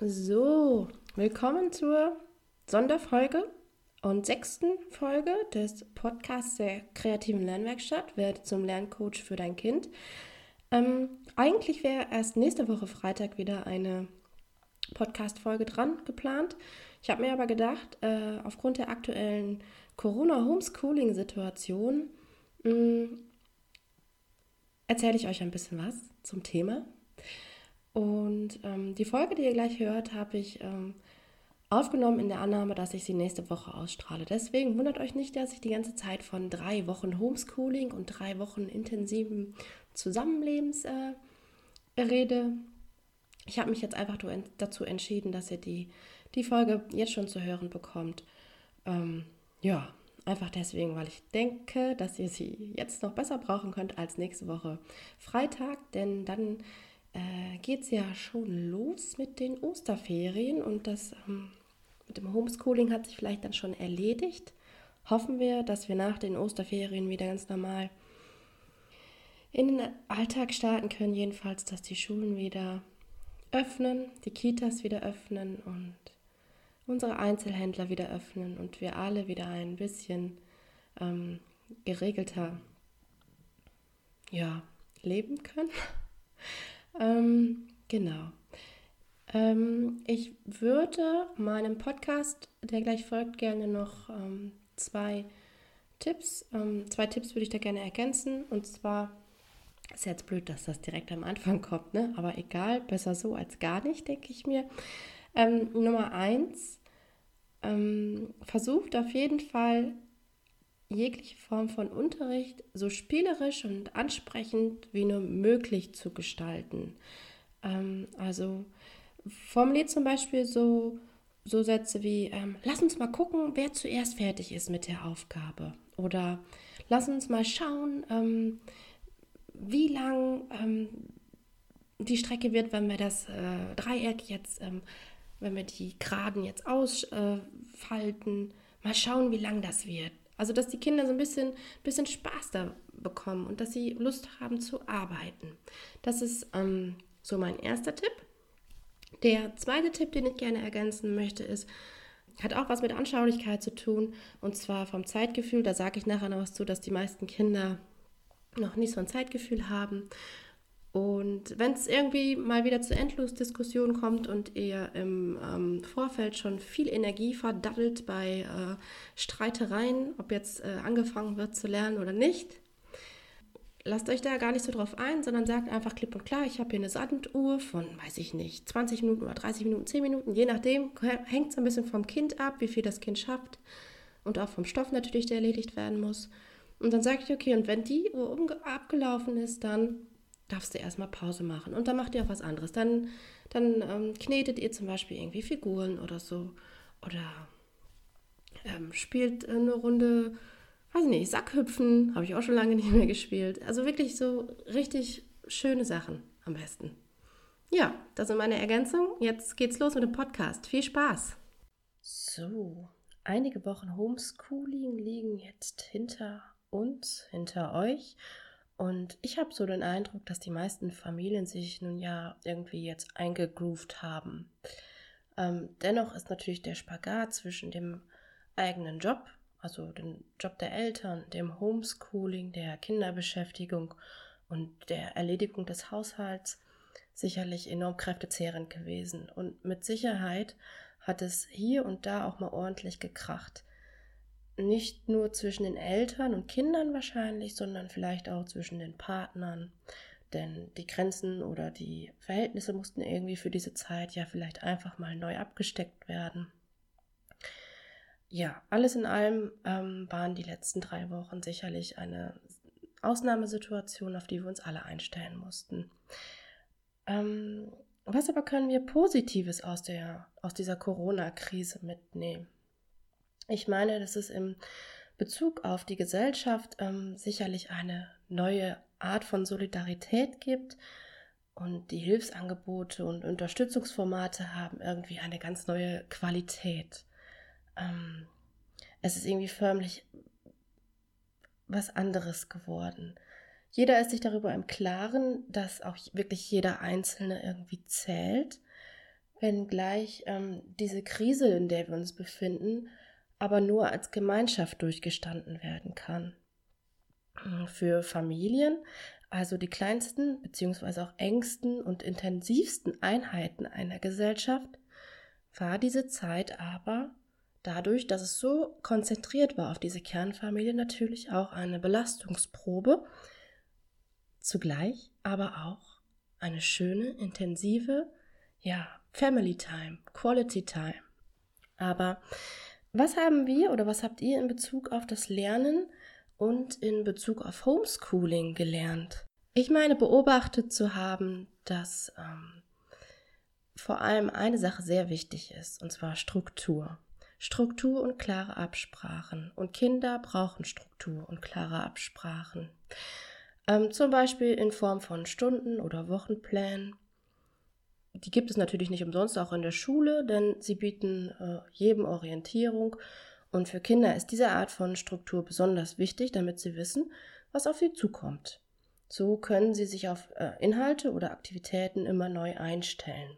So, willkommen zur Sonderfolge und sechsten Folge des Podcasts der kreativen Lernwerkstatt. Werde zum Lerncoach für dein Kind. Ähm, eigentlich wäre erst nächste Woche Freitag wieder eine Podcast-Folge dran geplant. Ich habe mir aber gedacht, äh, aufgrund der aktuellen Corona-Homeschooling-Situation mm, erzähle ich euch ein bisschen was zum Thema. Und ähm, die Folge, die ihr gleich hört, habe ich ähm, aufgenommen in der Annahme, dass ich sie nächste Woche ausstrahle. Deswegen wundert euch nicht, dass ich die ganze Zeit von drei Wochen Homeschooling und drei Wochen intensiven Zusammenlebens äh, rede. Ich habe mich jetzt einfach dazu entschieden, dass ihr die, die Folge jetzt schon zu hören bekommt. Ähm, ja, einfach deswegen, weil ich denke, dass ihr sie jetzt noch besser brauchen könnt als nächste Woche Freitag, denn dann äh, geht es ja schon los mit den Osterferien und das ähm, mit dem Homeschooling hat sich vielleicht dann schon erledigt. Hoffen wir, dass wir nach den Osterferien wieder ganz normal in den Alltag starten können, jedenfalls, dass die Schulen wieder öffnen, die Kitas wieder öffnen und unsere Einzelhändler wieder öffnen und wir alle wieder ein bisschen ähm, geregelter ja, leben können. Ähm, genau. Ähm, ich würde meinem Podcast, der gleich folgt, gerne noch ähm, zwei Tipps, ähm, zwei Tipps würde ich da gerne ergänzen. Und zwar ist jetzt blöd, dass das direkt am Anfang kommt, ne? aber egal, besser so als gar nicht, denke ich mir. Ähm, Nummer eins, ähm, versucht auf jeden Fall jegliche Form von Unterricht so spielerisch und ansprechend wie nur möglich zu gestalten. Ähm, also formuliert zum Beispiel so, so Sätze wie, ähm, lass uns mal gucken, wer zuerst fertig ist mit der Aufgabe. Oder lass uns mal schauen, ähm, wie lang ähm, die Strecke wird, wenn wir das äh, Dreieck jetzt, ähm, wenn wir die Geraden jetzt ausfalten. Mal schauen, wie lang das wird. Also, dass die Kinder so ein bisschen, bisschen Spaß da bekommen und dass sie Lust haben zu arbeiten. Das ist ähm, so mein erster Tipp. Der zweite Tipp, den ich gerne ergänzen möchte, ist, hat auch was mit Anschaulichkeit zu tun und zwar vom Zeitgefühl. Da sage ich nachher noch was zu, dass die meisten Kinder noch nicht so ein Zeitgefühl haben und wenn es irgendwie mal wieder zu Endlosdiskussionen kommt und ihr im ähm, Vorfeld schon viel Energie verdattelt bei äh, Streitereien, ob jetzt äh, angefangen wird zu lernen oder nicht, lasst euch da gar nicht so drauf ein, sondern sagt einfach klipp und klar, ich habe hier eine Sanduhr von, weiß ich nicht, 20 Minuten oder 30 Minuten, 10 Minuten, je nachdem, hängt es ein bisschen vom Kind ab, wie viel das Kind schafft und auch vom Stoff natürlich, der erledigt werden muss. Und dann sage ich, okay, und wenn die Uhr abgelaufen ist, dann darfst du erstmal Pause machen und dann macht ihr auch was anderes. Dann, dann ähm, knetet ihr zum Beispiel irgendwie Figuren oder so oder ähm, spielt eine Runde, weiß nicht, Sackhüpfen, habe ich auch schon lange nicht mehr gespielt. Also wirklich so richtig schöne Sachen am besten. Ja, das sind meine Ergänzungen. Jetzt geht's los mit dem Podcast. Viel Spaß! So, einige Wochen Homeschooling liegen jetzt hinter uns, hinter euch. Und ich habe so den Eindruck, dass die meisten Familien sich nun ja irgendwie jetzt eingegroovt haben. Ähm, dennoch ist natürlich der Spagat zwischen dem eigenen Job, also dem Job der Eltern, dem Homeschooling, der Kinderbeschäftigung und der Erledigung des Haushalts sicherlich enorm kräftezehrend gewesen. Und mit Sicherheit hat es hier und da auch mal ordentlich gekracht nicht nur zwischen den Eltern und Kindern wahrscheinlich, sondern vielleicht auch zwischen den Partnern. Denn die Grenzen oder die Verhältnisse mussten irgendwie für diese Zeit ja vielleicht einfach mal neu abgesteckt werden. Ja, alles in allem ähm, waren die letzten drei Wochen sicherlich eine Ausnahmesituation, auf die wir uns alle einstellen mussten. Ähm, Was aber können wir Positives aus, der, aus dieser Corona-Krise mitnehmen? Ich meine, dass es im Bezug auf die Gesellschaft ähm, sicherlich eine neue Art von Solidarität gibt und die Hilfsangebote und Unterstützungsformate haben irgendwie eine ganz neue Qualität. Ähm, es ist irgendwie förmlich was anderes geworden. Jeder ist sich darüber im Klaren, dass auch wirklich jeder Einzelne irgendwie zählt, wenngleich ähm, diese Krise, in der wir uns befinden, aber nur als Gemeinschaft durchgestanden werden kann. Für Familien, also die kleinsten bzw. auch engsten und intensivsten Einheiten einer Gesellschaft, war diese Zeit aber dadurch, dass es so konzentriert war auf diese Kernfamilie, natürlich auch eine Belastungsprobe, zugleich aber auch eine schöne, intensive, ja, Family Time, Quality Time. Aber was haben wir oder was habt ihr in Bezug auf das Lernen und in Bezug auf Homeschooling gelernt? Ich meine, beobachtet zu haben, dass ähm, vor allem eine Sache sehr wichtig ist, und zwar Struktur. Struktur und klare Absprachen. Und Kinder brauchen Struktur und klare Absprachen. Ähm, zum Beispiel in Form von Stunden- oder Wochenplänen. Die gibt es natürlich nicht umsonst auch in der Schule, denn sie bieten äh, jedem Orientierung. Und für Kinder ist diese Art von Struktur besonders wichtig, damit sie wissen, was auf sie zukommt. So können sie sich auf äh, Inhalte oder Aktivitäten immer neu einstellen.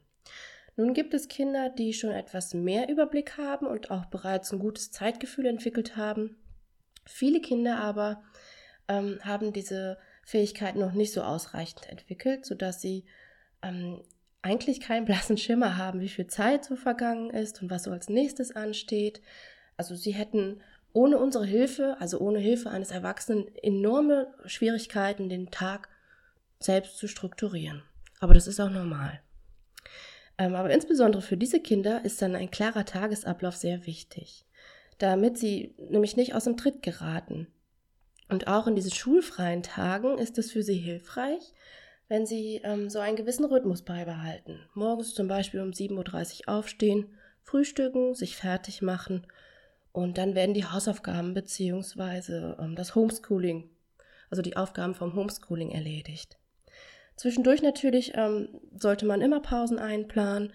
Nun gibt es Kinder, die schon etwas mehr Überblick haben und auch bereits ein gutes Zeitgefühl entwickelt haben. Viele Kinder aber ähm, haben diese Fähigkeit noch nicht so ausreichend entwickelt, sodass sie ähm, eigentlich keinen blassen Schimmer haben, wie viel Zeit so vergangen ist und was so als nächstes ansteht. Also sie hätten ohne unsere Hilfe, also ohne Hilfe eines Erwachsenen, enorme Schwierigkeiten, den Tag selbst zu strukturieren. Aber das ist auch normal. Ähm, aber insbesondere für diese Kinder ist dann ein klarer Tagesablauf sehr wichtig, damit sie nämlich nicht aus dem Tritt geraten. Und auch in diesen schulfreien Tagen ist es für sie hilfreich, wenn sie ähm, so einen gewissen Rhythmus beibehalten. Morgens zum Beispiel um 7.30 Uhr aufstehen, frühstücken, sich fertig machen und dann werden die Hausaufgaben bzw. Ähm, das Homeschooling, also die Aufgaben vom Homeschooling erledigt. Zwischendurch natürlich ähm, sollte man immer Pausen einplanen,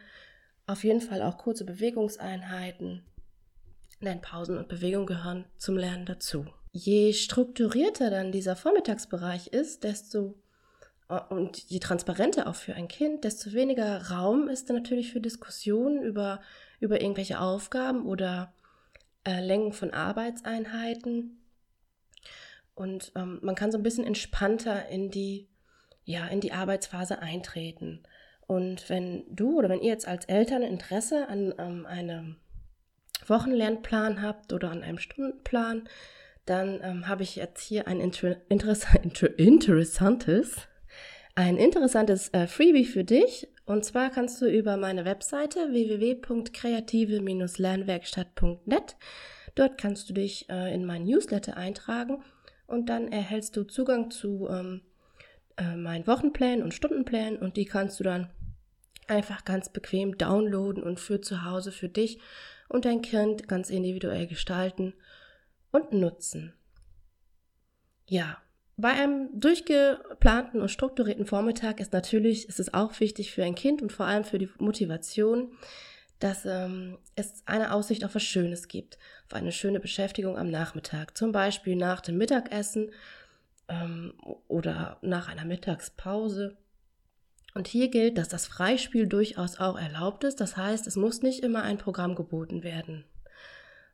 auf jeden Fall auch kurze Bewegungseinheiten. Denn Pausen und Bewegung gehören zum Lernen dazu. Je strukturierter dann dieser Vormittagsbereich ist, desto und je transparenter auch für ein Kind, desto weniger Raum ist dann natürlich für Diskussionen über, über irgendwelche Aufgaben oder äh, Längen von Arbeitseinheiten. Und ähm, man kann so ein bisschen entspannter in die ja, in die Arbeitsphase eintreten. Und wenn du oder wenn ihr jetzt als Eltern Interesse an ähm, einem Wochenlernplan habt oder an einem Stundenplan, dann ähm, habe ich jetzt hier ein inter inter interessantes, ein interessantes äh, Freebie für dich. Und zwar kannst du über meine Webseite www.kreative-lernwerkstatt.net, dort kannst du dich äh, in mein Newsletter eintragen und dann erhältst du Zugang zu ähm, äh, meinen Wochenplänen und Stundenplänen und die kannst du dann einfach ganz bequem downloaden und für zu Hause für dich und dein Kind ganz individuell gestalten und nutzen. Ja, bei einem durchgeplanten und strukturierten Vormittag ist natürlich, ist es auch wichtig für ein Kind und vor allem für die Motivation, dass ähm, es eine Aussicht auf was Schönes gibt, auf eine schöne Beschäftigung am Nachmittag, zum Beispiel nach dem Mittagessen ähm, oder nach einer Mittagspause. Und hier gilt, dass das Freispiel durchaus auch erlaubt ist. Das heißt, es muss nicht immer ein Programm geboten werden.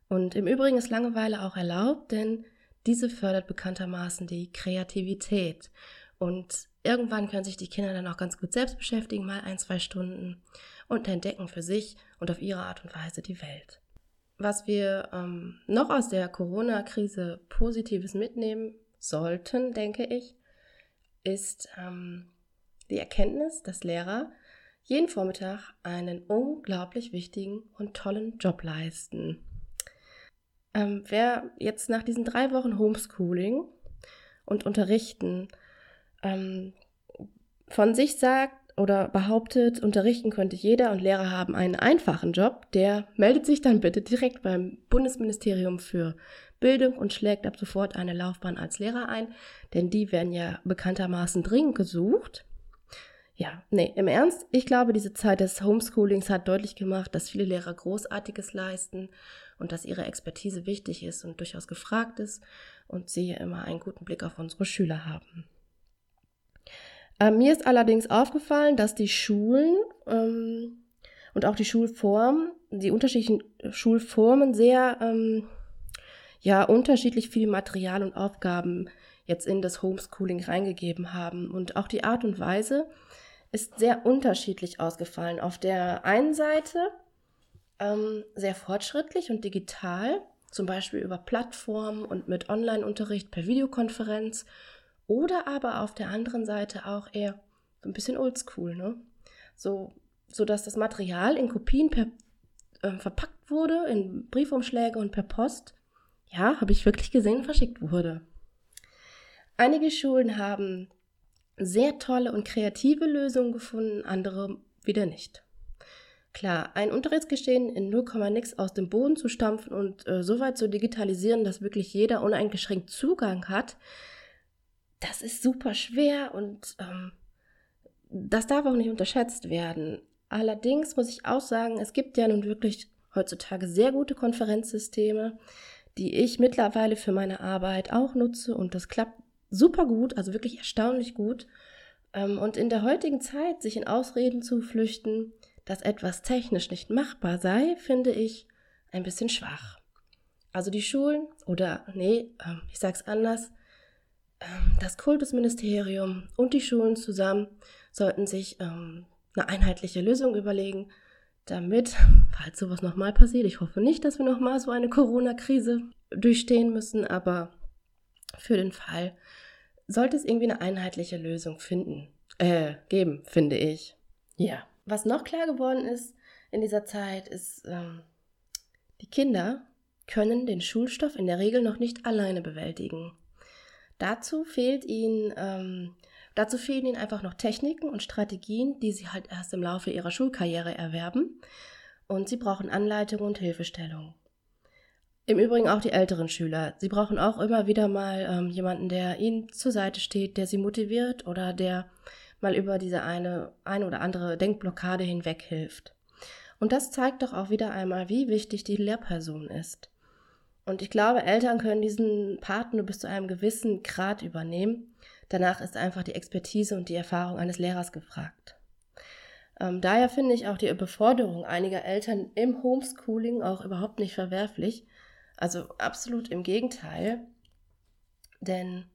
Und im Übrigen ist Langeweile auch erlaubt, denn diese fördert bekanntermaßen die Kreativität. Und irgendwann können sich die Kinder dann auch ganz gut selbst beschäftigen, mal ein, zwei Stunden und entdecken für sich und auf ihre Art und Weise die Welt. Was wir ähm, noch aus der Corona-Krise Positives mitnehmen, sollten, denke ich, ist ähm, die Erkenntnis, dass Lehrer jeden Vormittag einen unglaublich wichtigen und tollen Job leisten. Ähm, wer jetzt nach diesen drei Wochen Homeschooling und Unterrichten ähm, von sich sagt, oder behauptet, unterrichten könnte jeder und Lehrer haben einen einfachen Job, der meldet sich dann bitte direkt beim Bundesministerium für Bildung und schlägt ab sofort eine Laufbahn als Lehrer ein, denn die werden ja bekanntermaßen dringend gesucht. Ja, nee, im Ernst, ich glaube, diese Zeit des Homeschoolings hat deutlich gemacht, dass viele Lehrer Großartiges leisten und dass ihre Expertise wichtig ist und durchaus gefragt ist und sie immer einen guten Blick auf unsere Schüler haben. Ähm, mir ist allerdings aufgefallen, dass die Schulen ähm, und auch die Schulformen, die unterschiedlichen Schulformen sehr ähm, ja unterschiedlich viel Material und Aufgaben jetzt in das Homeschooling reingegeben haben. Und auch die Art und Weise ist sehr unterschiedlich ausgefallen. Auf der einen Seite ähm, sehr fortschrittlich und digital, zum Beispiel über Plattformen und mit Online-Unterricht per Videokonferenz. Oder aber auf der anderen Seite auch eher so ein bisschen oldschool, ne? So, so dass das Material in Kopien per, äh, verpackt wurde, in Briefumschläge und per Post ja, habe ich wirklich gesehen, verschickt wurde. Einige Schulen haben sehr tolle und kreative Lösungen gefunden, andere wieder nicht. Klar, ein Unterrichtsgeschehen in 0, nix aus dem Boden zu stampfen und äh, so weit zu digitalisieren, dass wirklich jeder uneingeschränkt Zugang hat, das ist super schwer und ähm, das darf auch nicht unterschätzt werden. Allerdings muss ich auch sagen, es gibt ja nun wirklich heutzutage sehr gute Konferenzsysteme, die ich mittlerweile für meine Arbeit auch nutze und das klappt super gut, also wirklich erstaunlich gut. Ähm, und in der heutigen Zeit sich in Ausreden zu flüchten, dass etwas technisch nicht machbar sei, finde ich ein bisschen schwach. Also die Schulen oder nee, ähm, ich sag's anders, ähm, das Kultusministerium und die Schulen zusammen sollten sich eine einheitliche Lösung überlegen, damit, falls sowas nochmal passiert, ich hoffe nicht, dass wir nochmal so eine Corona-Krise durchstehen müssen, aber für den Fall sollte es irgendwie eine einheitliche Lösung finden, äh, geben, finde ich. Ja. Was noch klar geworden ist in dieser Zeit, ist, ähm, die Kinder können den Schulstoff in der Regel noch nicht alleine bewältigen. Dazu fehlt ihnen ähm, Dazu fehlen ihnen einfach noch Techniken und Strategien, die sie halt erst im Laufe ihrer Schulkarriere erwerben. Und sie brauchen Anleitung und Hilfestellung. Im Übrigen auch die älteren Schüler. Sie brauchen auch immer wieder mal ähm, jemanden, der ihnen zur Seite steht, der sie motiviert oder der mal über diese eine, eine oder andere Denkblockade hinweg hilft. Und das zeigt doch auch wieder einmal, wie wichtig die Lehrperson ist. Und ich glaube, Eltern können diesen Part nur bis zu einem gewissen Grad übernehmen. Danach ist einfach die Expertise und die Erfahrung eines Lehrers gefragt. Ähm, daher finde ich auch die Beforderung einiger Eltern im Homeschooling auch überhaupt nicht verwerflich. Also absolut im Gegenteil. Denn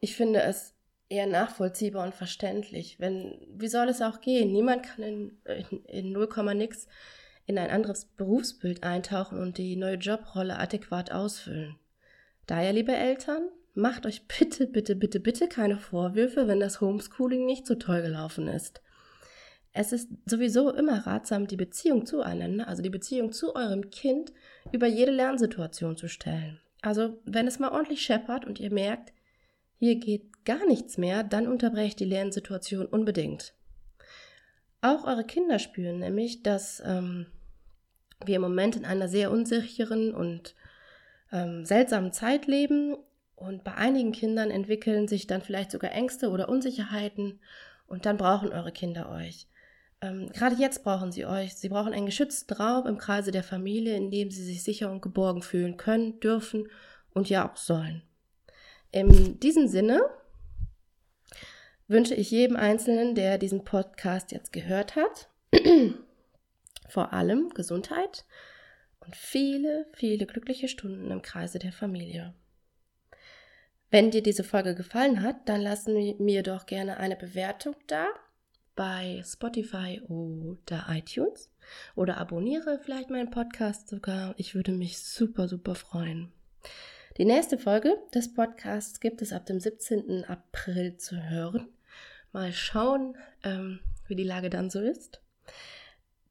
ich finde es eher nachvollziehbar und verständlich. Wenn, wie soll es auch gehen? Niemand kann in, in, in 0, nix in ein anderes Berufsbild eintauchen und die neue Jobrolle adäquat ausfüllen. Daher, liebe Eltern, macht euch bitte, bitte, bitte, bitte keine Vorwürfe, wenn das Homeschooling nicht so toll gelaufen ist. Es ist sowieso immer ratsam, die Beziehung zueinander, also die Beziehung zu eurem Kind, über jede Lernsituation zu stellen. Also, wenn es mal ordentlich scheppert und ihr merkt, hier geht gar nichts mehr, dann unterbrecht die Lernsituation unbedingt. Auch eure Kinder spüren nämlich, dass ähm, wir im Moment in einer sehr unsicheren und ähm, seltsamen Zeit leben und bei einigen Kindern entwickeln sich dann vielleicht sogar Ängste oder Unsicherheiten und dann brauchen eure Kinder euch. Ähm, gerade jetzt brauchen sie euch. Sie brauchen einen geschützten Raum im Kreise der Familie, in dem sie sich sicher und geborgen fühlen können, dürfen und ja auch sollen. In diesem Sinne wünsche ich jedem Einzelnen, der diesen Podcast jetzt gehört hat, vor allem Gesundheit und viele, viele glückliche Stunden im Kreise der Familie. Wenn dir diese Folge gefallen hat, dann lass mir doch gerne eine Bewertung da bei Spotify oder iTunes oder abonniere vielleicht meinen Podcast sogar. Ich würde mich super, super freuen. Die nächste Folge des Podcasts gibt es ab dem 17. April zu hören. Mal schauen, ähm, wie die Lage dann so ist.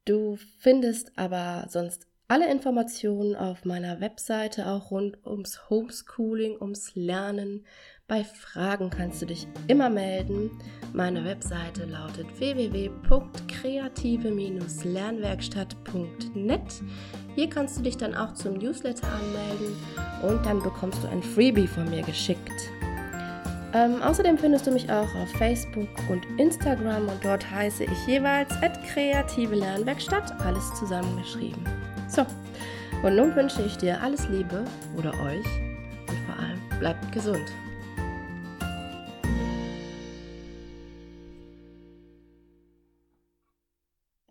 Du findest aber sonst alle Informationen auf meiner Webseite, auch rund ums Homeschooling, ums Lernen. Bei Fragen kannst du dich immer melden Meine Webseite lautet www.kreative-lernwerkstatt.net. Hier kannst du dich dann auch zum Newsletter anmelden und dann bekommst du ein Freebie von mir geschickt. Ähm, außerdem findest du mich auch auf Facebook und Instagram und dort heiße ich jeweils kreative Lernwerkstatt, alles zusammengeschrieben. So, und nun wünsche ich dir alles Liebe oder euch und vor allem bleibt gesund.